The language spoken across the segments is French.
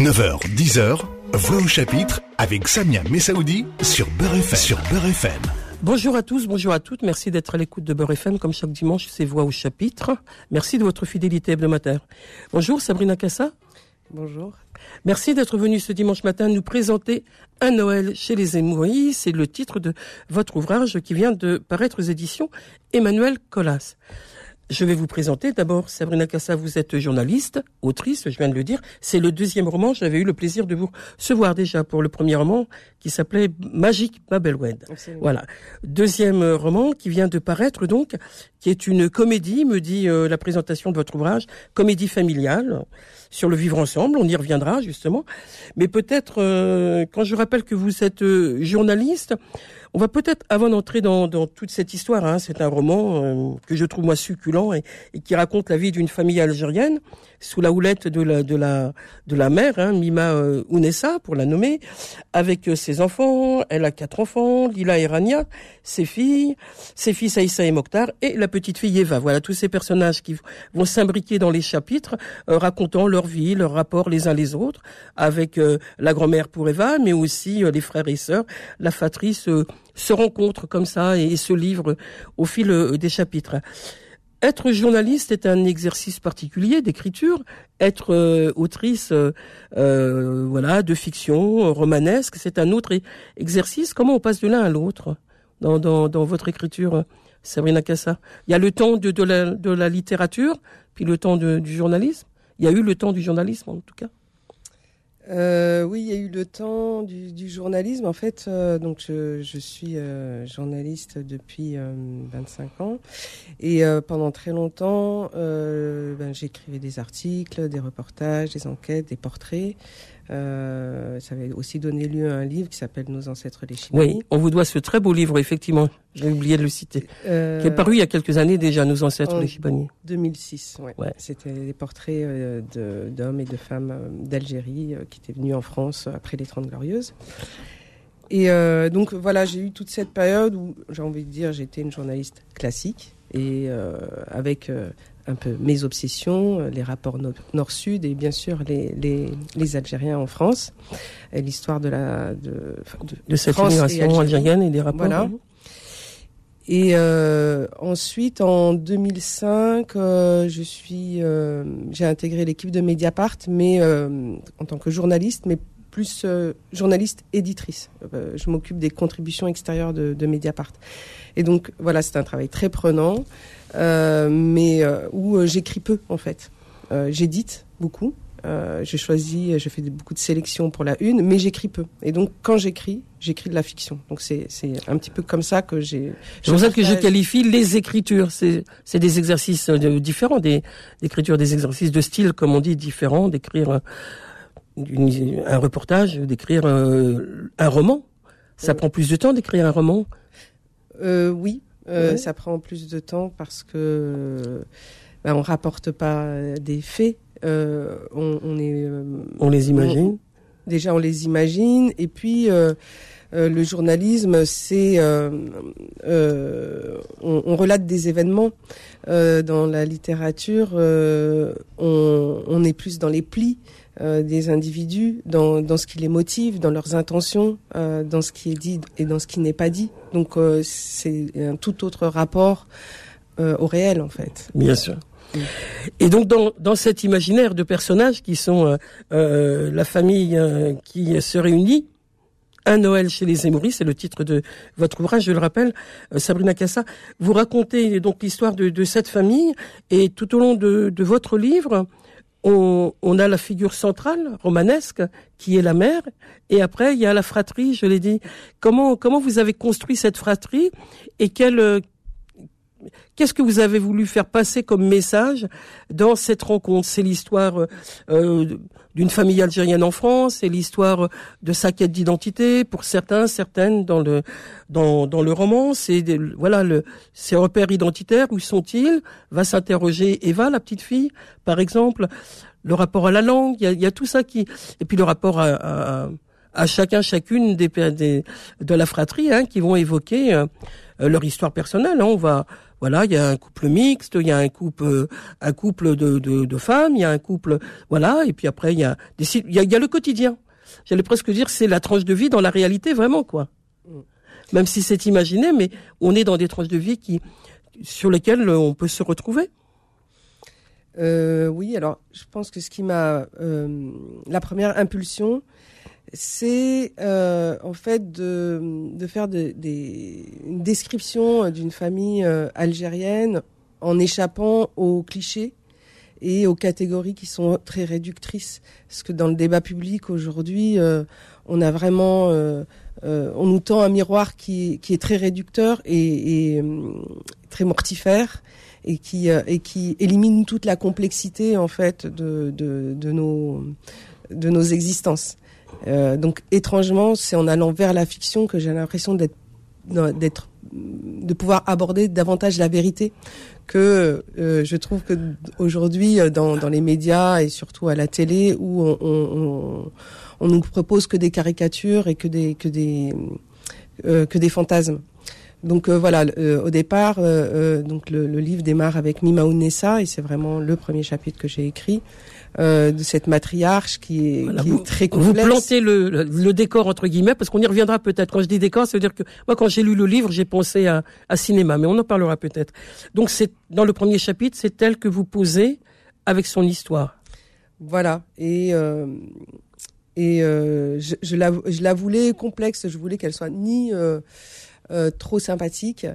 9h, 10h, Voix au chapitre avec Samia Messaoudi sur Beurre FM. Sur Beurre FM. Bonjour à tous, bonjour à toutes. Merci d'être à l'écoute de Beurre FM comme chaque dimanche, c'est Voix au chapitre. Merci de votre fidélité hebdomadaire. Bonjour Sabrina Cassa. Bonjour. Merci d'être venu ce dimanche matin nous présenter Un Noël chez les Émouris. C'est le titre de votre ouvrage qui vient de paraître aux éditions Emmanuel Collas. Je vais vous présenter d'abord Sabrina Cassa, vous êtes journaliste, autrice, je viens de le dire. C'est le deuxième roman, j'avais eu le plaisir de vous recevoir déjà pour le premier roman qui s'appelait Magic Babelwed. Voilà. Deuxième roman qui vient de paraître donc, qui est une comédie, me dit euh, la présentation de votre ouvrage, comédie familiale sur le vivre ensemble, on y reviendra justement. Mais peut-être, euh, quand je rappelle que vous êtes euh, journaliste, on va peut-être, avant d'entrer dans, toute cette histoire, hein, c'est un roman euh, que je trouve moi succulent et, qui raconte la vie d'une famille algérienne sous la houlette de la de la de la mère, hein, Mima euh, Ounessa pour la nommer, avec euh, ses enfants. Elle a quatre enfants, Lila et Rania, ses filles, ses fils Aïssa et Mokhtar et la petite fille Eva. Voilà tous ces personnages qui vont s'imbriquer dans les chapitres, racontant leur vie, leur rapport les uns les autres, avec la grand-mère pour Eva, mais aussi les frères et sœurs, la fatrice se rencontrent comme ça et, se livrent au fil euh, des chapitres. Être journaliste est un exercice particulier d'écriture. Être euh, autrice, euh, voilà, de fiction romanesque, c'est un autre exercice. Comment on passe de l'un à l'autre dans, votre écriture, Sabrina Cassa? Il y a le temps de la littérature, puis le temps du journalisme? Il y a eu le temps du journalisme, en tout cas? Euh, oui, il y a eu le temps du, journalisme. En fait, euh, donc je, suis euh, journaliste depuis 25 ans et pendant très longtemps, ben, j'écrivais des articles, des reportages, des enquêtes, des portraits. Euh, ça avait aussi donné lieu à un livre qui s'appelle Nos ancêtres les Chibani. Oui, on vous doit ce très beau livre, effectivement. J'ai oublié de le citer. Euh, qui est paru il y a quelques années déjà, Nos ancêtres les Chibani. 2006, ouais. C'était des portraits euh, d'hommes et de femmes d'Algérie qui étaient venus en France après les Trente Glorieuses. Et donc voilà, j'ai eu toute cette période où j'ai envie de dire j'étais une journaliste classique et avec un peu mes obsessions, euh, les rapports nord-sud et bien sûr les, les, les, Algériens en France, l'histoire de la de, de, cette immigration algérienne et des rapports. Voilà. Et euh, ensuite, en 2005, euh, je suis, euh, j'ai intégré l'équipe de Mediapart, mais en tant que journaliste, mais plus journaliste éditrice. je m'occupe des contributions extérieures de, de Mediapart. Et donc voilà, c'est un travail très prenant. Euh, mais euh, où euh, j'écris peu en fait. J'édite beaucoup. Euh, je choisis, je fais beaucoup de sélections pour la une, mais j'écris peu. Et donc, quand j'écris, j'écris de la fiction. Donc, c'est un petit peu comme ça que j'ai. C'est pour ça que je qualifie les écritures. C'est des exercices différents, des écritures, des exercices de style, comme on dit, différents, d'écrire un reportage, d'écrire un roman. Ça prend plus de temps d'écrire un roman? Euh, oui, euh, ça prend plus de temps parce que ben, on rapporte pas des faits. Euh, on, est, euh, on les imagine. déjà, on les imagine. Et puis, le journalisme, c'est on, relate des événements. dans la littérature, on, on, est plus dans les plis. Euh, des individus dans, dans ce qui les motive, dans leurs intentions, euh, dans ce qui est dit et dans ce qui n'est pas dit. Donc euh, c'est un tout autre rapport au réel en fait. Bien sûr. Et donc dans, dans cet imaginaire de personnages qui sont la famille qui se réunit, un Noël chez les Émouris, c'est le titre de votre ouvrage, je le rappelle, Sabrina Cassa. Vous racontez donc l'histoire de, de, cette famille et tout au long de, de votre livre, on, a la figure centrale romanesque qui est la mère, et après il y a la fratrie. Je l'ai dit. Comment comment vous avez construit cette fratrie et quelle Qu'est-ce que vous avez voulu faire passer comme message dans cette rencontre? C'est l'histoire euh, d'une famille algérienne en France, c'est l'histoire de sa quête d'identité pour certains, certaines dans le dans, dans le roman. C'est voilà le ses repères identitaires. Où sont-ils? Va s'interroger Eva, la petite fille, par exemple. Le rapport à la langue, il y a, y a, tout ça qui et puis le rapport à, à, à chacun, chacune des, des de la fratrie hein, qui vont évoquer euh, leur histoire personnelle. Hein. On va voilà, il y a un couple mixte, il y a un couple, un couple de, de, de femmes, il y a un couple, voilà, et puis après il y a des, il y a, il y a le quotidien. J'allais presque dire c'est la tranche de vie dans la réalité vraiment quoi. Mm. Même si c'est imaginé, mais on est dans des tranches de vie qui, sur lesquelles on peut se retrouver. Euh, oui, alors je pense que ce qui m'a euh, la première impulsion, c'est euh, en fait de, de faire de, des, une description d'une famille euh, algérienne en échappant aux clichés et aux catégories qui sont très réductrices. Parce que dans le débat public aujourd'hui, euh, on a vraiment, on nous tend un miroir qui, qui est très réducteur et, et très mortifère et qui et qui élimine toute la complexité en fait de de, de nos de nos existences. Euh, donc étrangement, c'est en allant vers la fiction que j'ai l'impression d'être d'être de pouvoir aborder davantage la vérité que euh, je trouve que aujourd'hui euh, dans, dans les médias et surtout à la télé où on, on, on nous propose que des caricatures et que des que des euh, que des fantasmes. Donc euh, voilà, euh, au départ, donc le, le, livre démarre avec Mima Nessa et c'est vraiment le premier chapitre que j'ai écrit. Euh, de cette matriarche qui est, qui est très complexe. Vous plantez le, le, décor entre guillemets parce qu'on y reviendra peut-être. Quand je dis décor, ça veut dire que moi quand j'ai lu le livre, j'ai pensé à, à, cinéma, mais on en parlera peut-être. Donc c'est dans le premier chapitre, c'est elle que vous posez avec son histoire. Voilà et euh, et euh, je, je, la, je la voulais complexe. Je voulais qu'elle soit ni euh, euh, trop sympathique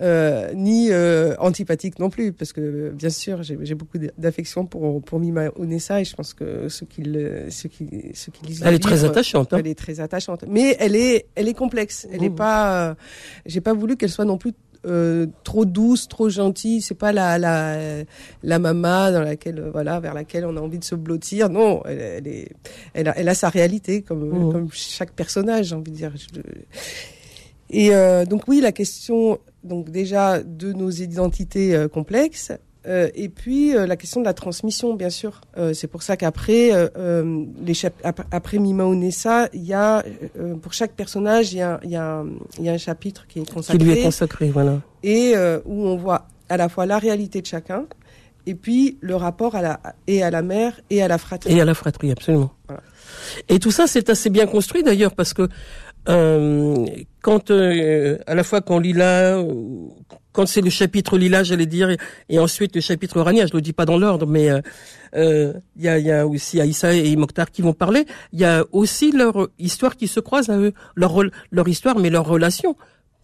euh, ni euh, antipathique non plus, parce que bien sûr, j'ai beaucoup d'affection pour pour Mima Onessa et je pense que ceux qui ceux qui ceux qui lisent elle est très attachante. Hein. Elle est très attachante, mais elle est elle est complexe. Elle est mmh. pas. Euh, j'ai pas voulu qu'elle soit non plus euh, trop douce, trop gentille. C'est pas la la la mama dans laquelle voilà vers laquelle on a envie de se blottir. Non, elle, elle est elle a, elle a sa réalité comme mmh. comme chaque personnage, j'ai envie de dire. Je, et euh, donc oui, la question donc déjà de nos identités euh, complexes. Euh, et puis euh, la question de la transmission, bien sûr. Euh, c'est pour ça qu'après euh, les après Mima Onessa, il y a pour chaque personnage, il y a, y, a, y a un chapitre qui est consacré. Qui lui est consacré, voilà. Et où on voit à la fois la réalité de chacun et puis le rapport à la et à la mère et à la fratrie. Et à la fratrie, absolument. Voilà. Et tout ça, c'est assez bien construit d'ailleurs parce que euh, quand euh, à la fois quand Lila, quand c'est le chapitre Lila, j'allais dire, et ensuite le chapitre Rania, je le dis pas dans l'ordre, mais euh, euh, il y, a, y, a, aussi Aïssa et Mokhtar qui vont parler. Il y a aussi leur histoire qui se croise à eux, leur leur histoire, mais leur relation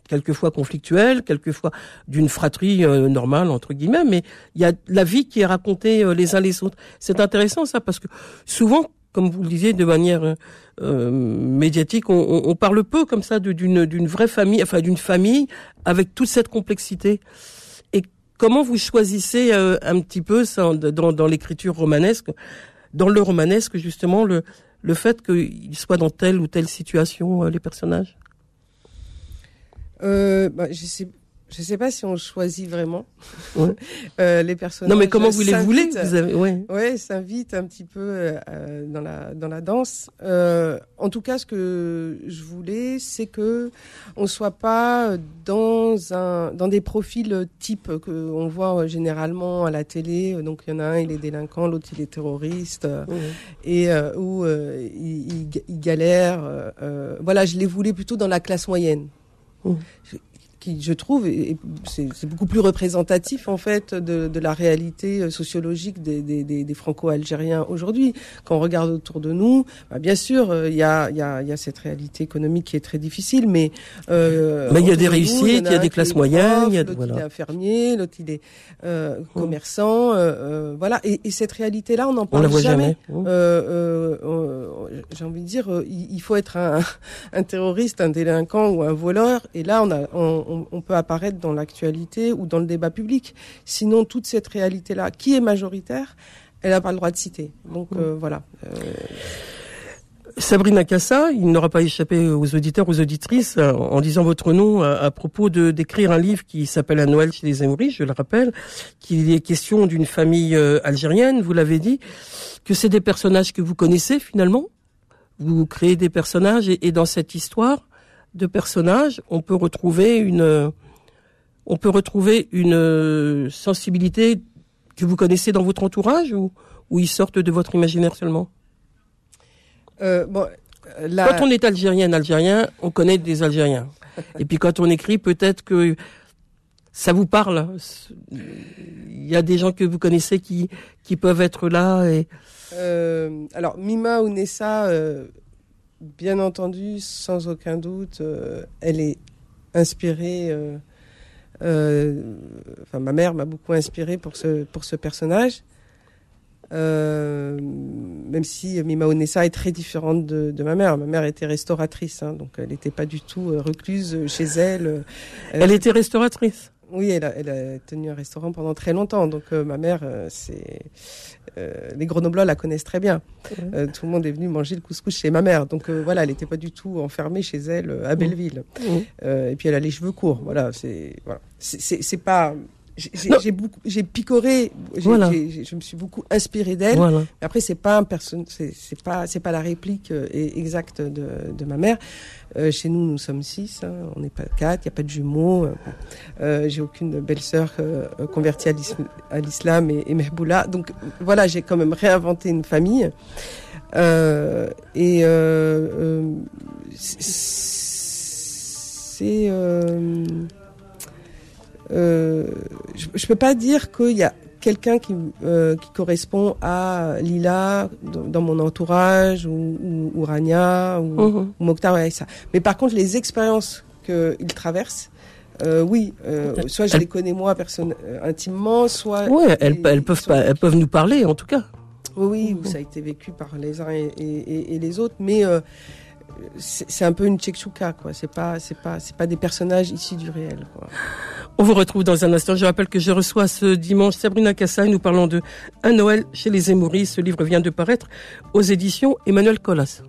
quelquefois conflictuelle, quelquefois d'une fratrie normale entre guillemets, mais il y a la vie qui est racontée les uns les autres. C'est intéressant ça parce que souvent comme vous le disiez, de manière euh, médiatique, on, parle peu comme ça d'une d'une vraie famille, enfin d'une famille avec toute cette complexité. Et comment vous choisissez euh, un petit peu ça dans, dans l'écriture romanesque, dans le romanesque justement le le fait qu'ils soient dans telle ou telle situation euh, les personnages? Euh, bah, je sais je sais pas si on choisit vraiment ouais. euh, les personnages. Non, mais comment vous les voulez vous avez, ouais. ouais, s'invite un petit peu euh, dans la dans la danse. Euh, en tout cas, ce que je voulais, c'est que on soit pas dans un dans des profils types que on voit généralement à la télé. Donc il y en a un, il est délinquant, l'autre il est terroriste, et où il, il, il, galère. Voilà, je les voulais plutôt dans la classe moyenne. Qui, je trouve, c'est beaucoup plus représentatif en fait de, de la réalité euh, sociologique des, des, des, des Franco-Algériens aujourd'hui. Quand on regarde autour de nous, bah, bien sûr, euh, il y, a, y, a, y a cette réalité économique qui est très difficile, mais euh, mais il y a des réussites, il y a des classes moyennes, il y a l'autre voilà. il est infirmier, l'autre il est euh, mmh. commerçant, euh, voilà. Et, et cette réalité-là, on n'en parle on la voit jamais. jamais. Mmh. J'ai envie de dire, il, faut être un, un terroriste, un délinquant ou un voleur, et là on a on, on, peut apparaître dans l'actualité ou dans le débat public. Sinon, toute cette réalité-là, qui est majoritaire, elle n'a pas le droit de citer. Donc mmh. euh, voilà. Euh... Sabrina Cassa, il n'aura pas échappé aux auditeurs, aux auditrices, euh, en disant votre nom à, à propos de d'écrire un livre qui s'appelle À Noël chez les Amoris, je le rappelle, qu'il est question d'une famille algérienne, vous l'avez dit, que c'est des personnages que vous connaissez finalement. Vous créez des personnages et, et dans cette histoire, de personnages, on peut retrouver une on peut retrouver une euh, sensibilité que vous connaissez dans votre entourage ou, ou ils sortent de votre imaginaire seulement? Euh, bon, la- Quand on est algérien, algérien, on connaît des Algériens. Et puis quand on écrit, peut-être que ça vous parle. Il y a des gens que vous connaissez qui, qui peuvent être là. Et... Euh, alors, Mima Ounessa, euh, bien entendu, sans aucun doute, euh, elle est inspirée. euh, euh, enfin, ma mère m'a beaucoup inspirée pour ce, personnage. Même si Mima Ounessa est très différente de, ma mère. Ma mère était restauratrice, hein, donc elle n'était pas du tout recluse chez elle. Elle était restauratrice. Oui, elle a, elle a tenu un restaurant pendant très longtemps. Donc euh, ma mère, euh, c'est euh, les Grenoblois la connaissent très bien. Euh, tout le monde est venu manger le couscous chez ma mère. Donc voilà, elle n'était pas du tout enfermée chez elle à Belleville. Mhm. Euh, et puis elle a les cheveux courts. Voilà, c'est voilà, c'est pas. J'ai- beaucoup, j'ai picoré. Voilà. je me suis beaucoup inspirée d'elle. Voilà. Après, c'est pas un person... c'est pas c'est pas la réplique euh, exacte de, de ma mère. Euh, chez nous, nous sommes six. hein, on n'est pas quatre. Il y a pas de jumeaux. euh. Euh, j'ai aucune belle-sœur euh, convertie à l'is- à l'islam et, et Mehboula. Donc voilà, j'ai quand même réinventé une famille. Euh, et euh, euh, c'est euh, je, je peux pas dire qu'il y a quelqu'un qui, euh, qui correspond à Lila dans, dans mon entourage ou, ou, ou Rania ou, Mhm. ou Mokhtar ou Aïssa. Mais par contre, les expériences qu'ils traversent, euh, oui, euh, soit je Elle- les connais moi personne, euh, intimement, soit Ouais, elles, peuvent pas, elles peuvent nous parler en tout cas. oui, oui, où ça a été vécu par les uns et, et- et- et les autres, mais euh, c'est un peu une tchèque-chouka, quoi. C'est pas, c'est pas, pas des personnages issus du réel. On vous retrouve dans un instant. Je rappelle que je reçois ce dimanche Sabrina Kassai. Nous parlons de Un Noël chez les Émouris. Ce livre vient de paraître aux éditions Emmanuel Collas.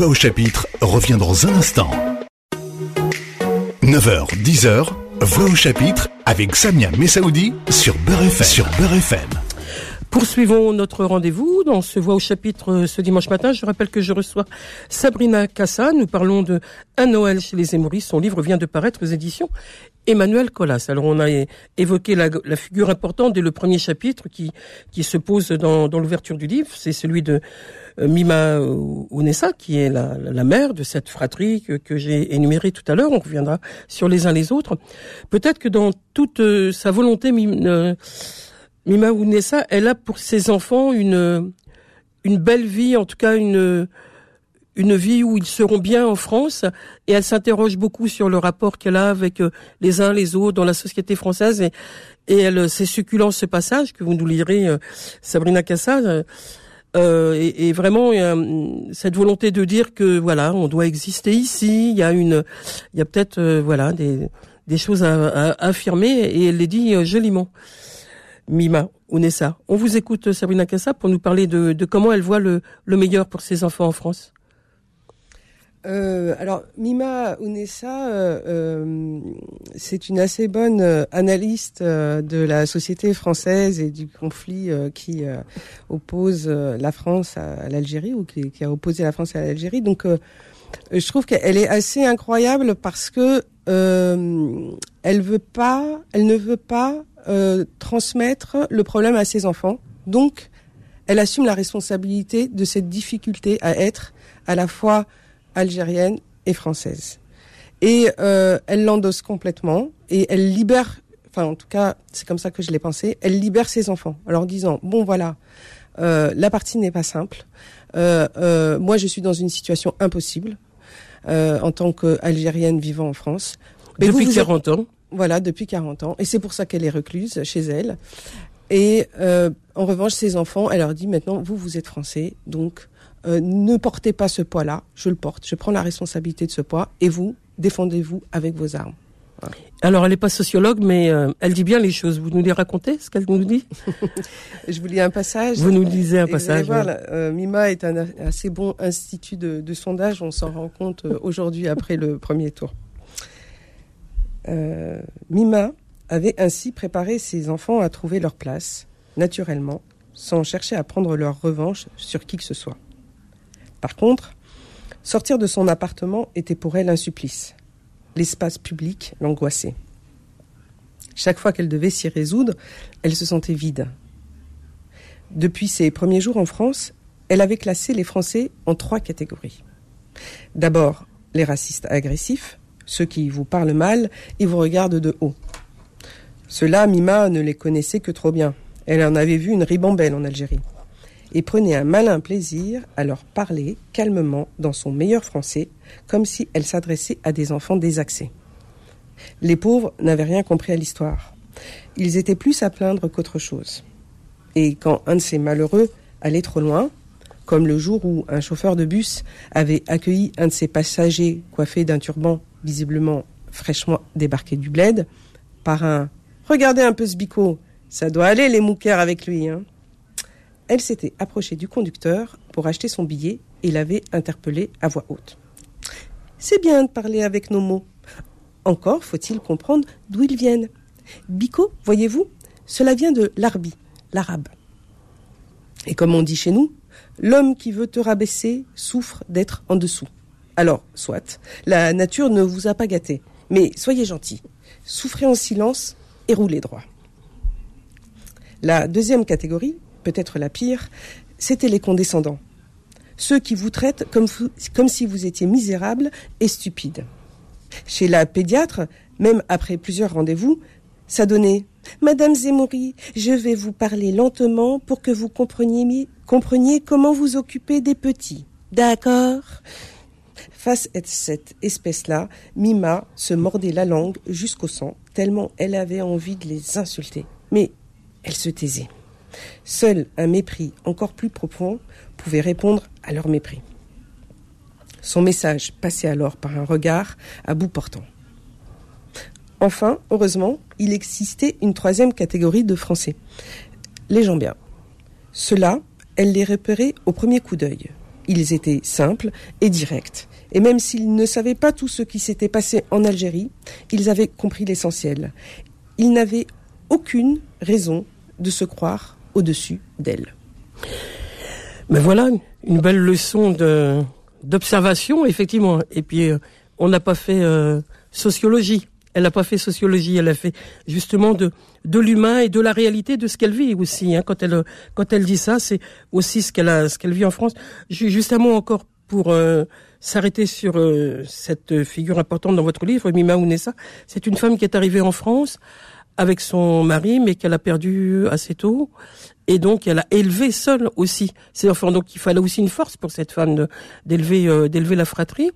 Voix au chapitre revient dans un instant. 9h, 10h, Voix au chapitre avec Samia Messaoudi sur Beurre FM. Sur Beurre. Poursuivons notre rendez-vous dans ce voix au chapitre euh, ce dimanche matin. Je rappelle que je reçois Sabrina Cassa. Nous parlons de Un Noël chez les Émouris. Son livre vient de paraître aux éditions Emmanuel Collas. Alors on a évoqué la, figure importante dès le premier chapitre qui, qui se pose dans, dans l'ouverture du livre. C'est celui de euh, Mima Ounessa, qui est la, mère de cette fratrie que, j'ai énumérée tout à l'heure. On reviendra sur les uns les autres. Peut-être que dans toute euh, sa volonté, euh, Mima Ounessa, elle a pour ses enfants une une belle vie, en tout cas une une vie où ils seront bien en France. Et elle s'interroge beaucoup sur le rapport qu'elle a avec euh, les uns les autres dans la société française. Et elle c'est succulent ce passage que vous nous lirez euh, Sabrina Cassa. Euh, euh, et, vraiment euh, cette volonté de dire que voilà on doit exister ici. Il y a une il y a peut-être euh, voilà des choses à, affirmer. Et elle les dit euh, joliment. Mima Ounessa. On vous écoute, Sabrina Kassa, pour nous parler de, de comment elle voit le, le meilleur pour ses enfants en France. Euh, alors, Mima Ounessa, euh, euh, c'est une assez bonne euh, analyste euh, de la société française et du conflit qui oppose la France à, l'Algérie ou qui, a opposé la France à l'Algérie. Donc, je trouve qu'elle est assez incroyable parce que elle veut pas, elle ne veut pas transmettre le problème à ses enfants. Donc, elle assume la responsabilité de cette difficulté à être à la fois algérienne et française. Et euh, elle l'endosse complètement et elle libère, enfin en tout cas c'est comme ça que je l'ai pensé, elle libère ses enfants en leur disant bon voilà, euh, la partie n'est pas simple, euh, euh, moi je suis dans une situation impossible euh, en tant qu'Algérienne vivant en France. Mais Depuis vous, vous êtes- 40 ans. voilà, depuis 40 ans. Et c'est pour ça qu'elle est recluse chez elle. Et euh, en revanche, ses enfants, elle leur dit maintenant, vous, vous êtes français, donc euh, ne portez pas ce poids-là. Je le porte. Je prends la responsabilité de ce poids. Et vous, défendez-vous avec vos armes. Alors, elle n'est pas sociologue, mais euh, elle dit bien les choses. Vous nous les racontez, ce qu'elle nous dit? Je vous lis un passage. Vous nous lisez un Et vous allez passage. voir, oui. là, euh, Mima est un assez bon institut de, de sondage. On s'en rend compte aujourd'hui après le premier tour. Euh, Mima avait ainsi préparé ses enfants à trouver leur place, naturellement, sans chercher à prendre leur revanche sur qui que ce soit. Par contre, sortir de son appartement était pour elle un supplice. L'espace public l'angoissait. Chaque fois qu'elle devait s'y résoudre, elle se sentait vide. Depuis ses premiers jours en France, elle avait classé les Français en trois catégories. D'abord, les racistes agressifs, ceux qui vous parlent mal et vous regardent de haut. Ceux-là, Mima ne les connaissait que trop bien. Elle en avait vu une ribambelle en Algérie. Et prenait un malin plaisir à leur parler calmement dans son meilleur français, comme si elle s'adressait à des enfants désaxés. Les pauvres n'avaient rien compris à l'histoire. Ils étaient plus à plaindre qu'autre chose. Et quand un de ces malheureux allait trop loin, comme le jour où un chauffeur de bus avait accueilli un de ses passagers coiffé d'un turban visiblement fraîchement débarqué du bled, par un Regardez un peu ce bico, ça doit aller les mouquères avec lui. Hein. Elle s'était approchée du conducteur pour acheter son billet et l'avait interpellé à voix haute. C'est bien de parler avec nos mots. Encore faut-il comprendre d'où ils viennent. Bico, voyez-vous, cela vient de l'arbi, l'arabe. Et comme on dit chez nous, l'homme qui veut te rabaisser souffre d'être en dessous. Alors, soit, la nature ne vous a pas gâté, mais soyez gentil, souffrez en silence et roulez droit. La deuxième catégorie, peut-être la pire, c'était les condescendants. Ceux qui vous traitent comme, si vous étiez misérable et stupide. Chez la pédiatre, même après plusieurs rendez-vous, ça donnait Madame Zemouri, je vais vous parler lentement pour que vous compreniez, compreniez comment vous occuper des petits. D'accord Face à cette espèce-là, Mima se mordait la langue jusqu'au sang, tellement elle avait envie de les insulter. Mais elle se taisait. Seul un mépris encore plus profond pouvait répondre à leur mépris. Son message passait alors par un regard à bout portant. Enfin, heureusement, il existait une troisième catégorie de Français. Les gens bien. Ceux-là, elle les repérait au premier coup d'œil. Ils étaient simples et directs. Et même s'ils ne savaient pas tout ce qui s'était passé en Algérie, ils avaient compris l'essentiel. Ils n'avaient aucune raison de se croire au-dessus d'elle. Mais voilà, une belle leçon de d'observation, effectivement. Et puis, euh, on n'a pas fait euh, sociologie. Elle n'a pas fait sociologie. Elle a fait justement de de l'humain et de la réalité de ce qu'elle vit aussi. Hein. Quand elle quand elle dit ça, c'est aussi ce qu'elle a ce qu'elle vit en France. Ju- Juste un mot encore pour euh, s'arrêter sur cette figure importante dans votre livre, Mima Ounessa. C'est une femme qui est arrivée en France avec son mari, mais qu'elle a perdu assez tôt. Et donc, elle a élevé seule aussi ses enfants. Donc, il fallait aussi une force pour cette femme d'élever euh, d'élever la fratrie.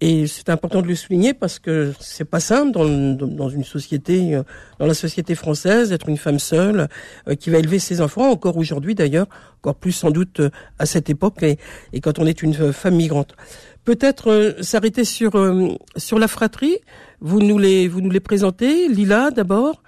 Et c'est important de le souligner parce que c'est pas simple dans, une société, euh, dans la société française, d'être une femme seule euh, qui va élever ses enfants, encore aujourd'hui d'ailleurs, encore plus sans doute à cette époque et, quand on est une femme migrante. Peut-être euh, s'arrêter sur euh, sur la fratrie. Vous nous les vous nous les présentez, Lila d'abord.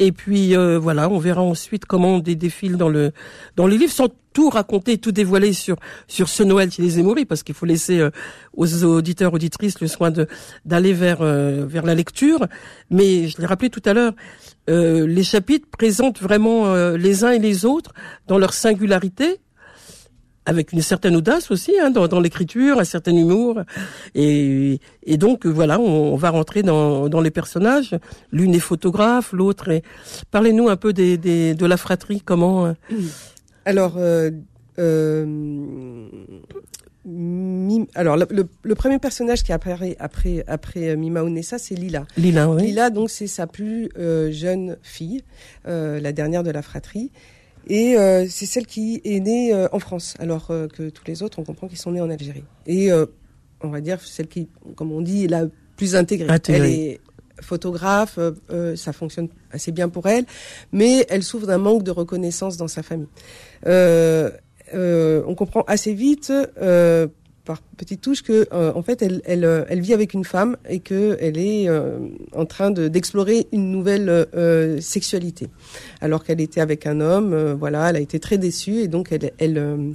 Et puis euh, voilà, on verra ensuite comment on dé- défile dans le dans les livres sans tout raconter, tout dévoiler sur sur ce Noël chez les Émouris, parce qu'il faut laisser euh, aux auditeurs auditrices le soin de d'aller vers euh, vers la lecture. Mais je l'ai rappelé tout à l'heure, euh, les chapitres présentent vraiment les uns et les autres dans leur singularité avec une certaine audace aussi hein, dans, dans l'écriture, un certain humour, et, et donc voilà, on, on va rentrer dans, dans les personnages. L'une est photographe, l'autre est. Parlez-nous un peu des, des, de la fratrie, comment euh, Alors, euh, euh, Mim- alors le, le- le premier personnage qui apparaît après après euh, Mima Onessa, c'est Lila. Lila, oui. Lila, donc, c'est sa plus euh, jeune fille, euh, la dernière de la fratrie. Et euh, c'est celle qui est née euh, en France, alors euh, que tous les autres, on comprend qu'ils sont nés en Algérie. Et euh, on va dire celle qui, comme on dit, est la plus intégrée. Intégrée. Elle est photographe, euh, euh, ça fonctionne assez bien pour elle, mais elle souffre d'un manque de reconnaissance dans sa famille. Euh, euh, on comprend assez vite euh, par petites touches que euh, en fait elle, elle, euh, elle vit avec une femme et que elle est euh, en train de- d'explorer une nouvelle euh, sexualité. Alors qu'elle était avec un homme euh, voilà elle a été très déçue et donc elle elle euh,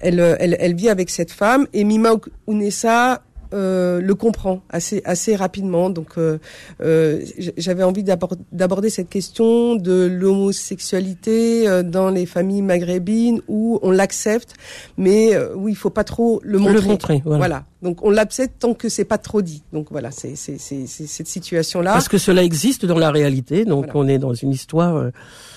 elle, elle, elle vit avec cette femme et Mima Ounessa euh, le comprend assez assez rapidement donc euh, euh, j'avais envie d'abord- d'aborder cette question de l'homosexualité euh, dans les familles maghrébines où on l'accepte mais où il faut pas trop le montrer Le montrer, voilà. voilà. Donc on l'accepte tant que c'est pas trop dit. Donc voilà, c'est c'est c'est c'est cette situation là. Parce que cela existe dans la réalité, donc Voilà. on est dans une histoire euh,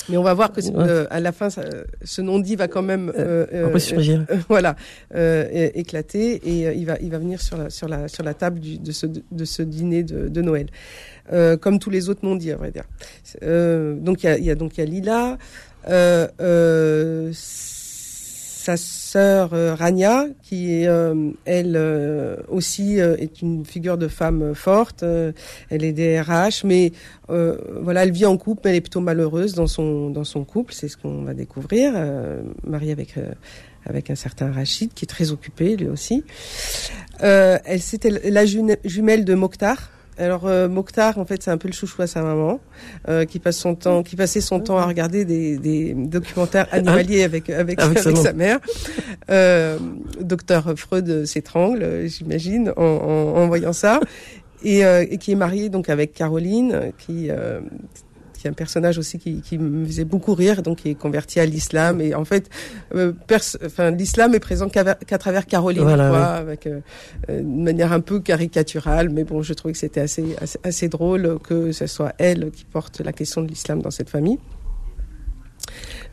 Mais on va voir que Ouais. euh, à la fin, ça, ce non dit va quand même euh, euh, ressurgir. voilà euh, éclater et il va il va venir sur la sur la sur la table du, de ce de ce dîner de, de Noël. Euh, comme tous les autres non dits à vrai dire. Euh, donc il y a, y a donc il y a Lila, euh, euh, sa sœur euh, Rania qui est euh, elle euh, aussi est une figure de femme forte. elle est DRH, mais voilà, elle vit en couple, mais elle est plutôt malheureuse dans son dans son couple. C'est ce qu'on va découvrir. Mariée avec avec un certain Rachid qui est très occupé lui aussi. Elle c'était la jumelle de Mokhtar. Alors euh, Mokhtar, en fait, c'est un peu le chouchou à sa maman, euh, qui passe son temps, qui passait son temps à regarder des, des documentaires animaliers avec avec, Avec avec, sa mère. Euh, Docteur Freud s'étrangle, euh, j'imagine, en, en, en voyant ça, et, euh, et qui est marié donc avec Caroline, euh, qui euh, qui est un personnage aussi qui, qui me faisait beaucoup rire, donc qui est converti à l'islam. Et en fait, euh, enfin, l'islam est présent qu'à travers Caroline, Voilà, quoi, ouais. avec euh, euh, une manière un peu caricaturale. Mais bon, je trouvais que c'était assez, assez, assez drôle que ce soit elle qui porte la question de l'islam dans cette famille.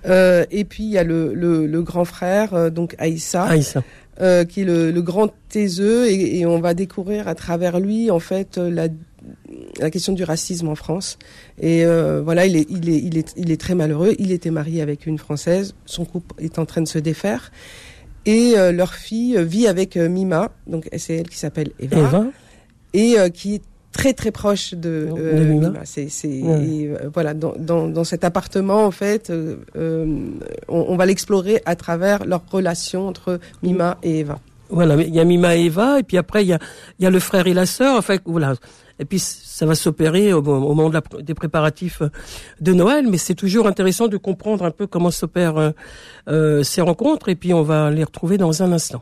Euh, et puis il y a le, le, le grand frère, euh, donc Aïssa, Aïssa. euh, qui est le, le grand taiseux et, et on va découvrir à travers lui en fait euh, la, la question du racisme en France. Et euh, voilà, il est, il, est, il, est, il est très malheureux. Il était marié avec une Française. Son couple est en train de se défaire. Et euh, leur fille vit avec euh, Mima, donc c'est elle qui s'appelle Eva, Eva. et qui est très très proche de, De Mima. Mima. C'est, c'est, Ouais. et, voilà, dans, dans, dans cet appartement en fait, on, on va l'explorer à travers leur relation entre Mima et Eva. Voilà, il y a Mima et Eva, et puis après il y a, il y a le frère et la sœur. Enfin, voilà. Et puis ça va s'opérer au, moment des préparatifs euh, de Noël, mais c'est toujours intéressant de comprendre un peu comment s'opèrent euh, euh, ces rencontres, et puis on va les retrouver dans un instant.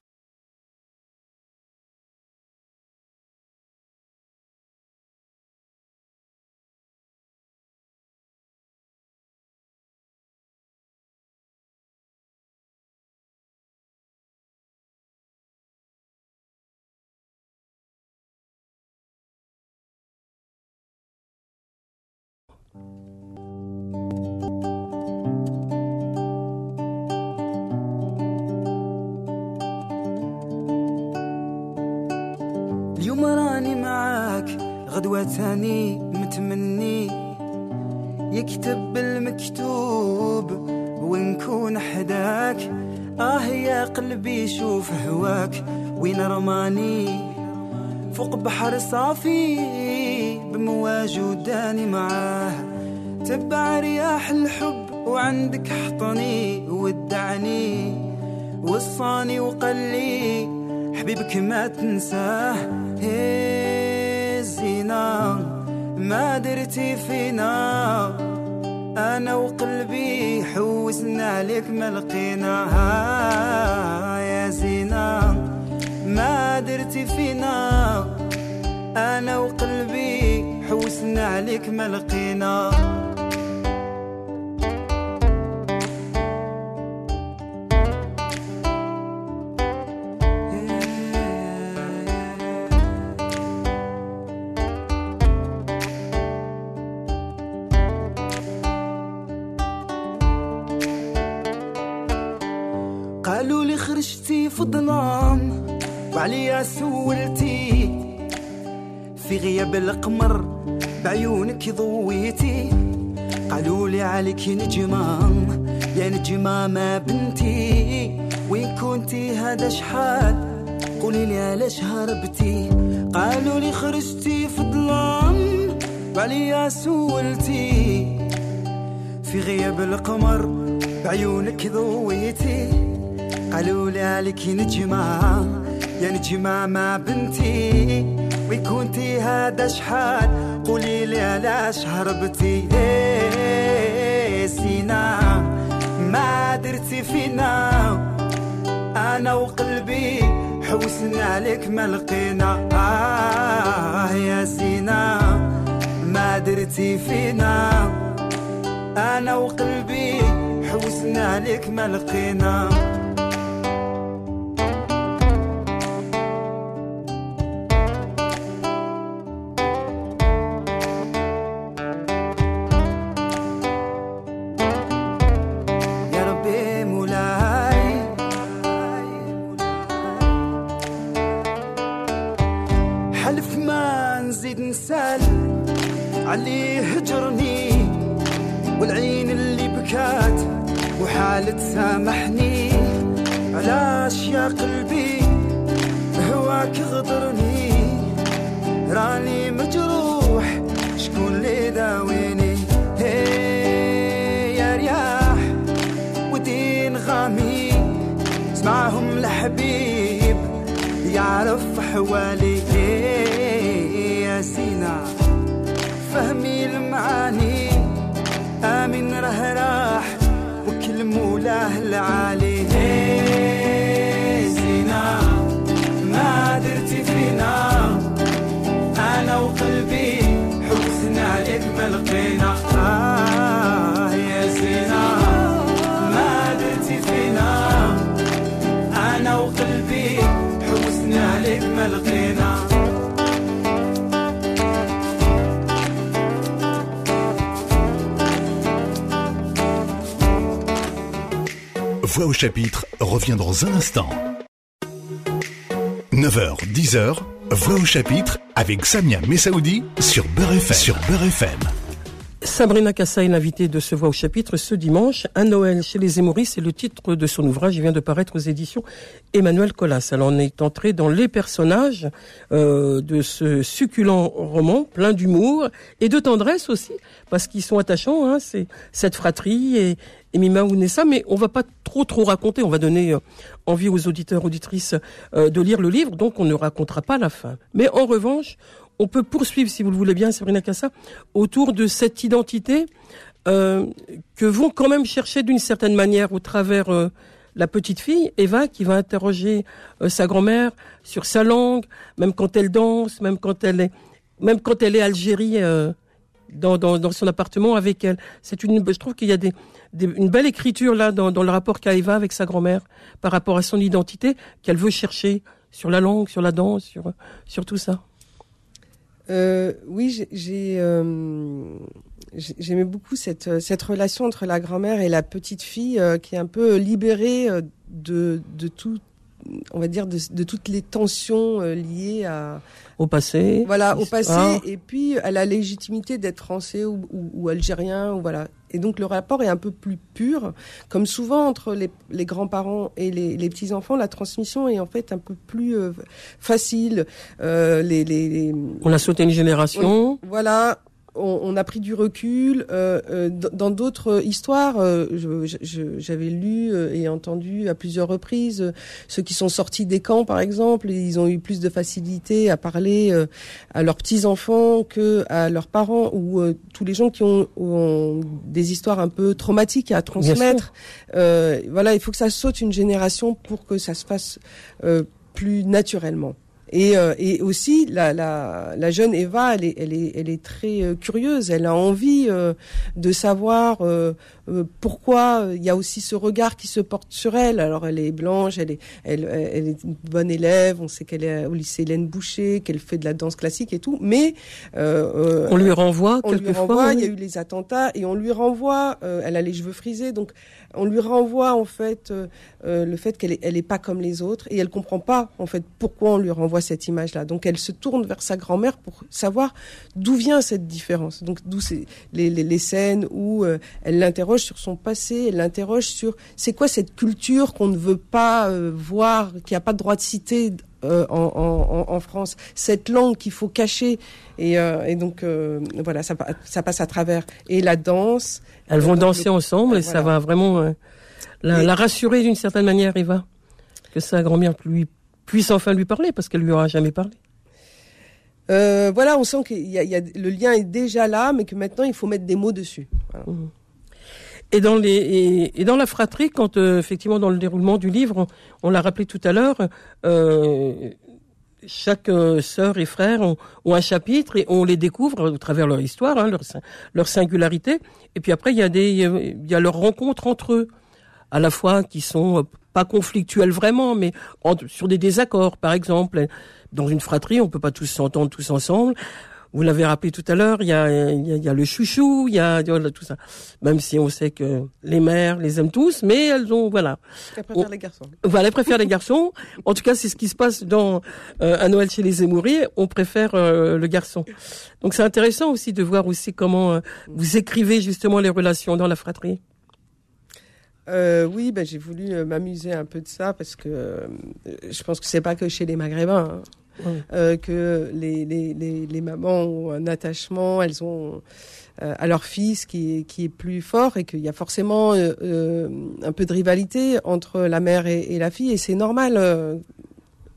ما تنساه. هي الزينة ما درتي فينا. أنا وقلبي حوسنا عليك ما لقيناها يا زينة ما درتي فينا. أنا وقلبي حوسنا عليك ما لقينا. وعليا سولتي. في غياب القمر بعيونك ضويتي. قالوا لي عليك نجمة يا نجمة ما بنتي. وين كنتي هذا شحال؟ قولي لي علاش هربتي؟ قالوا لي خرجتي في الظلام وعليا سولتي. في غياب القمر بعيونك ضويتي. قالوا لي عليك نجمة يا نجمة ما بنتي وين كنتي هذا شحال؟ قولي لي علاش هربتي إيه سينا ما درتي فينا. أنا وقلبي حوسنا عليك ما لقينا. آه يا سينا ما درتي فينا. أنا وقلبي حوسنا عليك ما لقينا. فهمي المعاني آمن راه راح وكل مولاه العالي. Voix au chapitre revient dans un instant. 9h, 10h, Voix au chapitre avec Samia Messaoudi sur Beurre FM. Sur Beurre FM. Sabrina Kassa est l'invitée de ce Voix au chapitre ce dimanche. Un Noël chez les Émouris, c'est le titre de son ouvrage. Il vient de paraître aux éditions Emmanuel Collas. Alors on est entré dans les personnages euh, de ce succulent roman, plein d'humour et de tendresse aussi, parce qu'ils sont attachants. Hein, c'est cette fratrie et, et Mima Ounessa. Mais on va pas trop trop raconter. On va donner euh, envie aux auditeurs auditrices euh, de lire le livre, donc on ne racontera pas la fin. Mais en revanche, on peut poursuivre, si vous le voulez bien, Sabrina Cassa, autour de cette identité euh, que vont quand même chercher d'une certaine manière au travers euh, la petite fille, Eva, qui va interroger euh, sa grand-mère sur sa langue, même quand elle danse, même quand elle est, même quand elle est Algérie dans, son appartement avec elle. C'est une, je trouve qu'il y a une belle écriture là dans, le rapport qu'a Eva avec sa grand-mère par rapport à son identité qu'elle veut chercher sur la langue, sur la danse, sur tout ça. Euh, oui, j'ai- euh, j'ai- j'aimais beaucoup cette, cette relation entre la grand-mère et la petite fille euh, qui est un peu libérée euh, de, de tout, on va dire, de, de toutes les tensions euh, liées à, Au passé. voilà, au passé, et puis à la légitimité d'être français ou, ou, ou algérien, ou voilà. Et donc le rapport est un peu plus pur, comme souvent entre les, les grands-parents et les, les petits-enfants, la transmission est en fait un peu plus euh, facile. Euh, les, les, les- On a sauté une génération. voilà, on, on a pris du recul. euh, euh, dans d'autres histoires, euh, j'avais lu et entendu à plusieurs reprises ceux qui sont sortis des camps, par exemple, ils ont eu plus de facilité à parler euh, à leurs petits enfants que à leurs parents ou euh, tous les gens qui ont, ont des histoires un peu traumatiques à transmettre. Euh, voilà, il faut que ça saute une génération pour que ça se fasse euh, plus naturellement. Et, euh, et aussi, la, la, la jeune Eva, elle est, elle est, elle est très euh, curieuse. Elle a envie euh, de savoir euh, euh, pourquoi il y a aussi ce regard qui se porte sur elle. Alors, elle est blanche, elle est, elle, elle est une bonne élève. On sait qu'elle est au lycée Hélène Boucher, qu'elle fait de la danse classique et tout. Mais On lui renvoie quelquefois. oui. il y a eu les attentats et on lui renvoie, euh, elle a les cheveux frisés, donc on lui renvoie en fait euh, euh, le fait qu'elle est, elle est pas comme les autres et elle comprend pas en fait pourquoi on lui renvoie cette image-là. Donc elle se tourne vers sa grand-mère pour savoir d'où vient cette différence. Donc d'où les, les, les scènes où euh, elle l'interroge sur son passé, elle l'interroge sur c'est quoi cette culture qu'on ne veut pas euh, voir, qui a pas de droit de citer euh, en, en- en France, cette langue qu'il faut cacher. Et, euh, et donc, euh, voilà, ça, pa- ça passe à travers. Et la danse. Elles vont Donc, danser le- ensemble et voilà. ça va vraiment euh, la, Et- la rassurer d'une certaine manière, Eva, que sa grand-mère lui puisse enfin lui parler parce qu'elle lui aura jamais parlé. Euh, voilà, on sent que y a, y a, le lien est déjà là, mais que maintenant, il faut mettre des mots dessus. Voilà. Et dans les et, et dans la fratrie, quand euh, effectivement dans le déroulement du livre, on, on l'a rappelé tout à l'heure, euh, chaque euh, sœur et frère ont, un chapitre et on les découvre au travers leur histoire, hein, leur sin- leur singularité. Et puis après, il y a des il y a leurs rencontres entre eux, à la fois qui sont euh, pas conflictuelles vraiment, mais sur des désaccords, par exemple. Dans une fratrie, on peut pas tous s'entendre tous ensemble. Vous l'avez rappelé tout à l'heure, il y a, y, a, y a le chouchou, il y a voilà, tout ça. Même si on sait que les mères les aiment tous, mais elles ont voilà. Elle préfère On- les garçons. Voilà, elles préfèrent les garçons. En tout cas, c'est ce qui se passe dans euh, un Noël chez les Émouriers. On préfère euh, le garçon. Donc c'est intéressant aussi de voir aussi comment euh, vous écrivez justement les relations dans la fratrie. Euh, oui, ben, j'ai voulu euh, m'amuser un peu de ça parce que euh, je pense que c'est pas que chez les Maghrébins. hein. Oui. Euh, que les, les, les, les mamans ont un attachement, elles ont euh, à leur fils qui est, qui est plus fort et qu'il y a forcément euh, un peu de rivalité entre la mère et, et la fille et c'est normal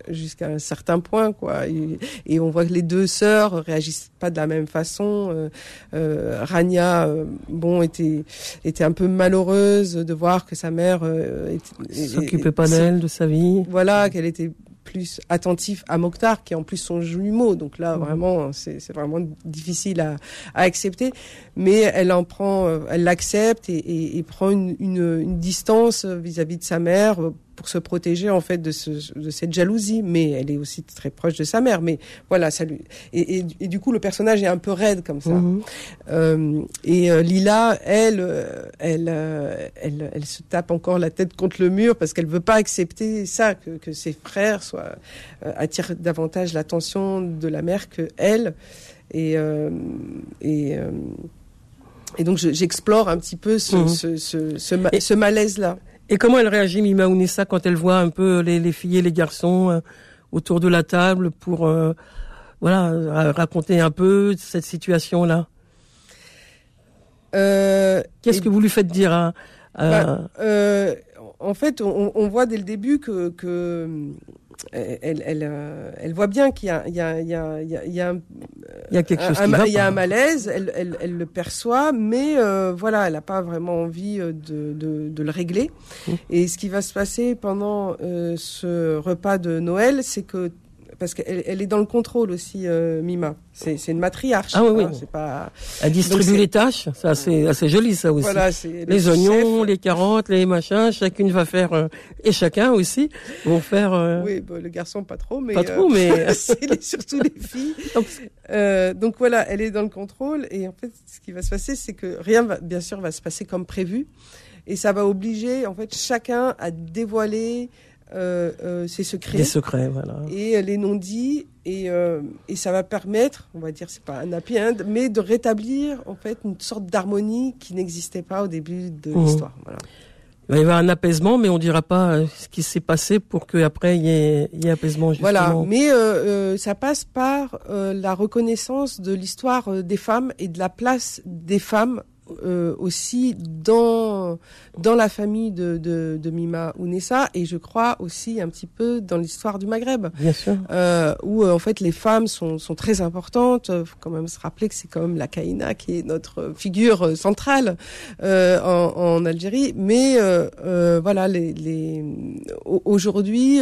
jusqu'à un certain point quoi et, et on voit que les deux sœurs réagissent pas de la même façon euh, euh, Rania euh, bon était était un peu malheureuse de voir que sa mère S'occupait pas d'elle, de sa vie. voilà, qu'elle était plus attentive à Mokhtar, qui est en plus son jumeau. Donc là, Mhm. vraiment, c'est vraiment difficile à, à accepter. Mais elle en prend, euh, elle l'accepte et, et, et prend une, une, une distance vis-à-vis de sa mère euh, pour se protéger en fait de, ce, de cette jalousie. Mais elle est aussi très proche de sa mère. Mais voilà, ça lui. Et, et, et du coup, le personnage est un peu raide comme ça. Mhm. Euh, et euh, Lila, elle, euh, elle, elle, elle se tape encore la tête contre le mur parce qu'elle veut pas accepter ça, que, que ses frères soient attirent davantage l'attention de la mère que elle. Et et et donc je- j'explore un petit peu ce, Mhm. ce, ce, ce, ma- Et- ce malaise là. Et comment elle réagit, Mima Ounessa, quand elle voit un peu les, les filles et les garçons euh, autour de la table pour euh, voilà ra- raconter un peu cette situation-là? Euh, Qu'est-ce que vous lui faites dire à, à- Bah, euh, en fait, on, on voit dès le début que, que elle, elle, euh, elle voit bien qu'il y a, un, quelque chose il y a un malaise, elle, elle, elle le perçoit, mais euh, voilà, elle n'a pas vraiment envie euh, de, de, de le régler. Mmh. Et ce qui va se passer pendant euh, ce repas de Noël, c'est que parce qu'elle elle est dans le contrôle aussi, euh, Mima. C'est c'est une matriarche. Ah oui, oui. hein, c'est pas. Elle distribue les tâches, c'est assez, assez joli ça aussi. Voilà, les oignons, chef. les carottes, les machins, chacune va faire euh, et chacun aussi vont faire euh, Oui, bon, le garçon pas trop, mais pas euh, trop, mais c'est surtout les filles. Euh, donc voilà, elle est dans le contrôle et en fait, ce qui va se passer, c'est que rien, va, bien sûr, va se passer comme prévu et ça va obliger en fait chacun à dévoiler euh, euh, ses secrets des secrets, voilà. et euh, les non-dits et, euh, et ça va permettre, on va dire, c'est pas un happy end, mais de rétablir en fait une sorte d'harmonie qui n'existait pas au début de Mhm. l'histoire. Voilà. il va y avoir un apaisement, mais on dira pas euh, ce qui s'est passé pour qu'après il y ait, il y ait apaisement. Justement. Voilà, mais euh, euh, ça passe par euh, la reconnaissance de l'histoire euh, des femmes et de la place des femmes euh, aussi dans dans la famille de, de, de Mima Ounessa et je crois aussi un petit peu dans l'histoire du Maghreb Bien sûr. euh, où euh, en fait les femmes sont, sont très importantes. Il faut quand même se rappeler que c'est quand même la Kaïna qui est notre figure centrale euh, en, en Algérie. Mais voilà, les, les au- aujourd'hui,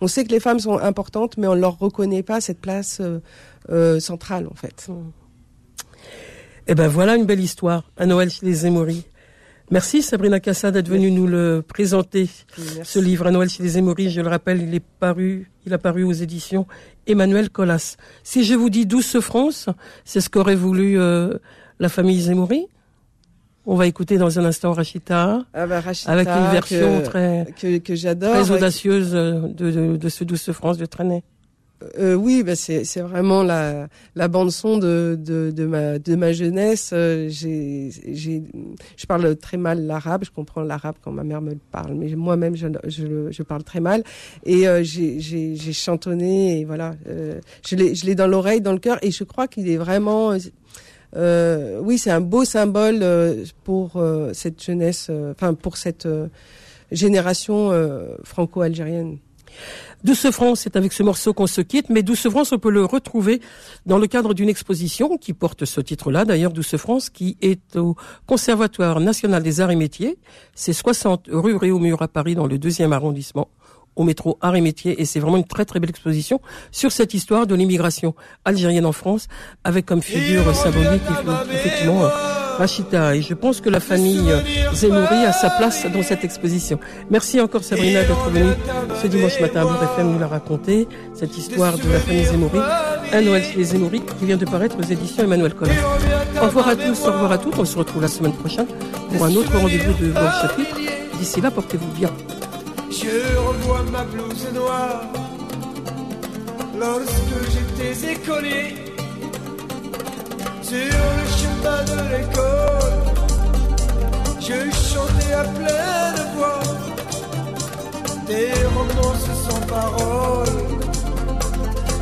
on sait que les femmes sont importantes, mais on leur reconnaît pas cette place centrale en fait. Eh ben voilà une belle histoire. Un Noël chez les Émoris. Merci Sabrina Cassa d'être venue nous le présenter. Ce livre, Un Noël chez les Émoris, je le rappelle, il est paru, il a paru aux éditions Emmanuel Collas. Si je vous dis Douce France, c'est ce qu'aurait voulu euh, la famille Zemmouri. On va écouter dans un instant Rachita Ah bah, Rachida, avec une version que, très que, que j'adore. très audacieuse euh, de, de, de ce Douce France de Trenet. Euh, oui, bah c'est vraiment la la bande son de de de ma de ma jeunesse. Euh, j'ai j'ai je parle très mal l'arabe. Je comprends l'arabe quand ma mère me le parle, mais moi-même je je je parle très mal. Et euh, j'ai chantonné et voilà. euh, je l'ai je l'ai dans l'oreille, dans le cœur et je crois qu'il est vraiment euh, euh, oui, c'est un beau symbole pour cette jeunesse, enfin pour cette génération franco-algérienne. Douce France, c'est avec ce morceau qu'on se quitte, mais Douce France, on peut le retrouver dans le cadre d'une exposition qui porte ce titre-là, d'ailleurs, Douce France, qui est au Conservatoire national des arts et métiers. C'est 60 rue Réaumur à Paris, dans le deuxième arrondissement, au métro Arts et métiers, et c'est vraiment une très très belle exposition sur cette histoire de l'immigration algérienne en France, avec comme figure symbolique, effectivement, Rachida. Et je pense que la famille Zemmouri a sa place dans cette exposition. Merci encore Sabrina d'être venue ce dimanche matin à Beurre FM nous l'a raconté, cette histoire de la famille Zemmouri, un Noël chez les Zemmouri qui vient de paraître aux éditions Emmanuel Collas. Au revoir à tous, au revoir à toutes, on se retrouve la semaine prochaine pour un autre rendez-vous de Vol Chapitre. D'ici là, portez-vous bien. Je revois ma blouse noire lorsque j'étais écolier sur le de l'école. Je chantais à pleine voix des romances sans parole,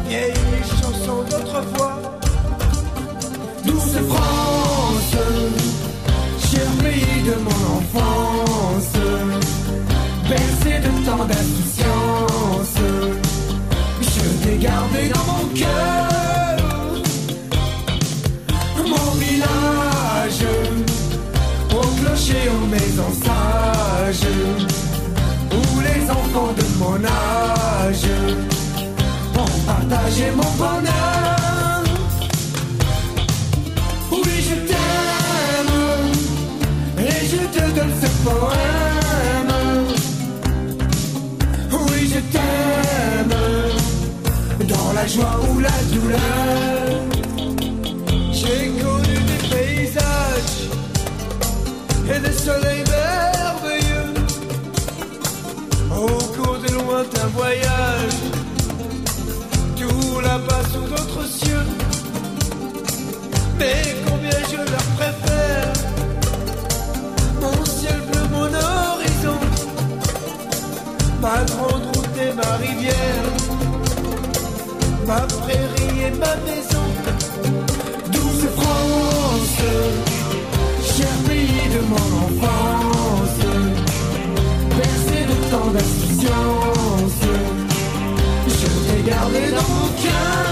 vieilles chansons d'autrefois. Douce France, cher pays de mon enfance bercé de tant d'insouciance. Je t'ai gardé dans mon cœur, partagé mon bonheur. Ma grande route et ma rivière, ma prairie et ma maison. Douce France, cher pays de mon enfance, bercé de tant d'insouciance, je t'ai gardé dans mon cœur.